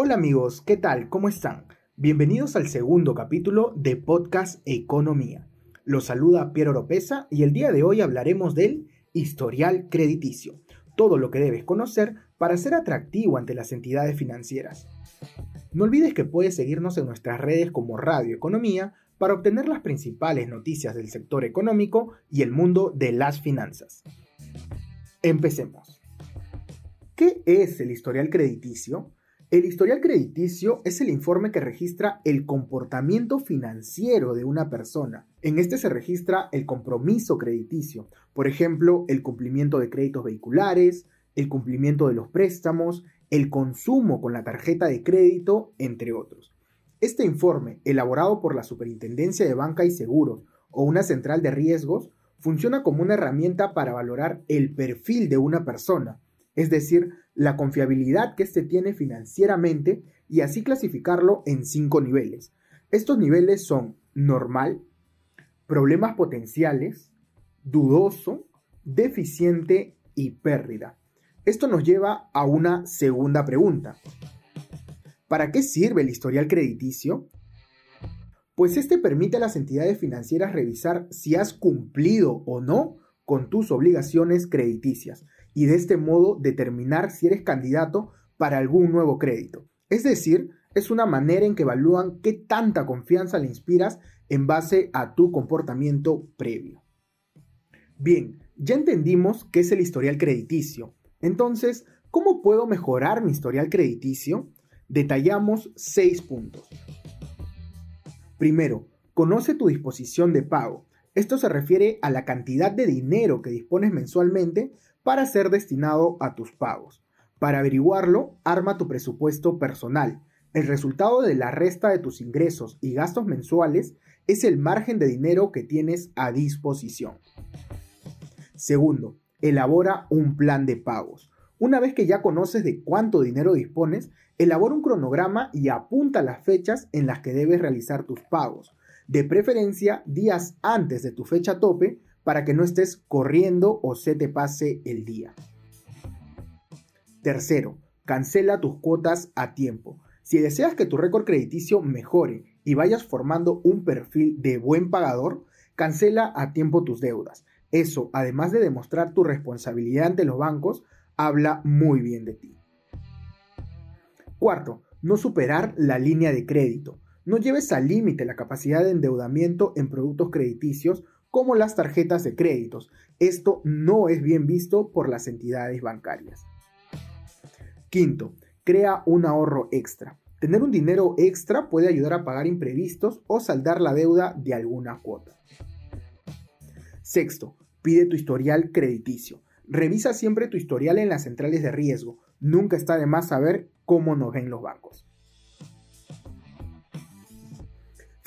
Hola amigos, ¿qué tal? ¿Cómo están? Bienvenidos al segundo capítulo de Podcast Economía. Los saluda Piero Oropesa y el día de hoy hablaremos del historial crediticio, todo lo que debes conocer para ser atractivo ante las entidades financieras. No olvides que puedes seguirnos en nuestras redes como Radio Economía para obtener las principales noticias del sector económico y el mundo de las finanzas. Empecemos. ¿Qué es el historial crediticio? El historial crediticio es el informe que registra el comportamiento financiero de una persona. En este se registra el compromiso crediticio, por ejemplo, el cumplimiento de créditos vehiculares, el cumplimiento de los préstamos, el consumo con la tarjeta de crédito, entre otros. Este informe, elaborado por la Superintendencia de Banca y Seguros o una central de riesgos, funciona como una herramienta para valorar el perfil de una persona, es decir, la confiabilidad que éste tiene financieramente y así clasificarlo en cinco niveles. Estos niveles son normal, problemas potenciales, dudoso, deficiente y pérdida. Esto nos lleva a una segunda pregunta. ¿Para qué sirve el historial crediticio? Pues este permite a las entidades financieras revisar si has cumplido o no con tus obligaciones crediticias y de este modo determinar si eres candidato para algún nuevo crédito. Es decir, es una manera en que evalúan qué tanta confianza le inspiras en base a tu comportamiento previo. Bien, ya entendimos qué es el historial crediticio. Entonces, ¿cómo puedo mejorar mi historial crediticio? Detallamos seis puntos. Primero, conoce tu disposición de pago. Esto se refiere a la cantidad de dinero que dispones mensualmente para ser destinado a tus pagos. Para averiguarlo, arma tu presupuesto personal. El resultado de la resta de tus ingresos y gastos mensuales es el margen de dinero que tienes a disposición. Segundo, elabora un plan de pagos. Una vez que ya conoces de cuánto dinero dispones, elabora un cronograma y apunta las fechas en las que debes realizar tus pagos, de preferencia días antes de tu fecha tope para que no estés corriendo o se te pase el día. Tercero, cancela tus cuotas a tiempo. Si deseas que tu récord crediticio mejore y vayas formando un perfil de buen pagador, cancela a tiempo tus deudas. Eso, además de demostrar tu responsabilidad ante los bancos, habla muy bien de ti. Cuarto, no superar la línea de crédito. No lleves al límite la capacidad de endeudamiento en productos crediticios como las tarjetas de créditos. Esto no es bien visto por las entidades bancarias. Quinto, crea un ahorro extra. Tener un dinero extra puede ayudar a pagar imprevistos o saldar la deuda de alguna cuota. Sexto, pide tu historial crediticio. Revisa siempre tu historial en las centrales de riesgo. Nunca está de más saber cómo nos ven los bancos.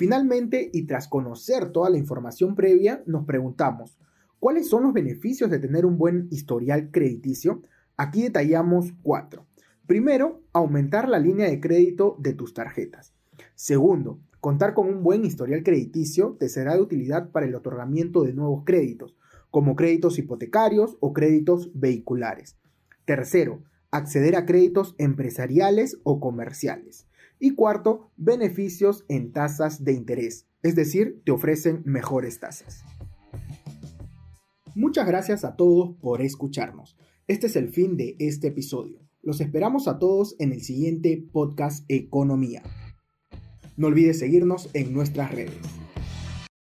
Finalmente, y tras conocer toda la información previa, nos preguntamos, ¿cuáles son los beneficios de tener un buen historial crediticio? Aquí detallamos cuatro. Primero, aumentar la línea de crédito de tus tarjetas. Segundo, contar con un buen historial crediticio te será de utilidad para el otorgamiento de nuevos créditos, como créditos hipotecarios o créditos vehiculares. Tercero, acceder a créditos empresariales o comerciales. Y cuarto, beneficios en tasas de interés, es decir, te ofrecen mejores tasas. Muchas gracias a todos por escucharnos. Este es el fin de este episodio. Los esperamos a todos en el siguiente podcast Economía. No olvides seguirnos en nuestras redes.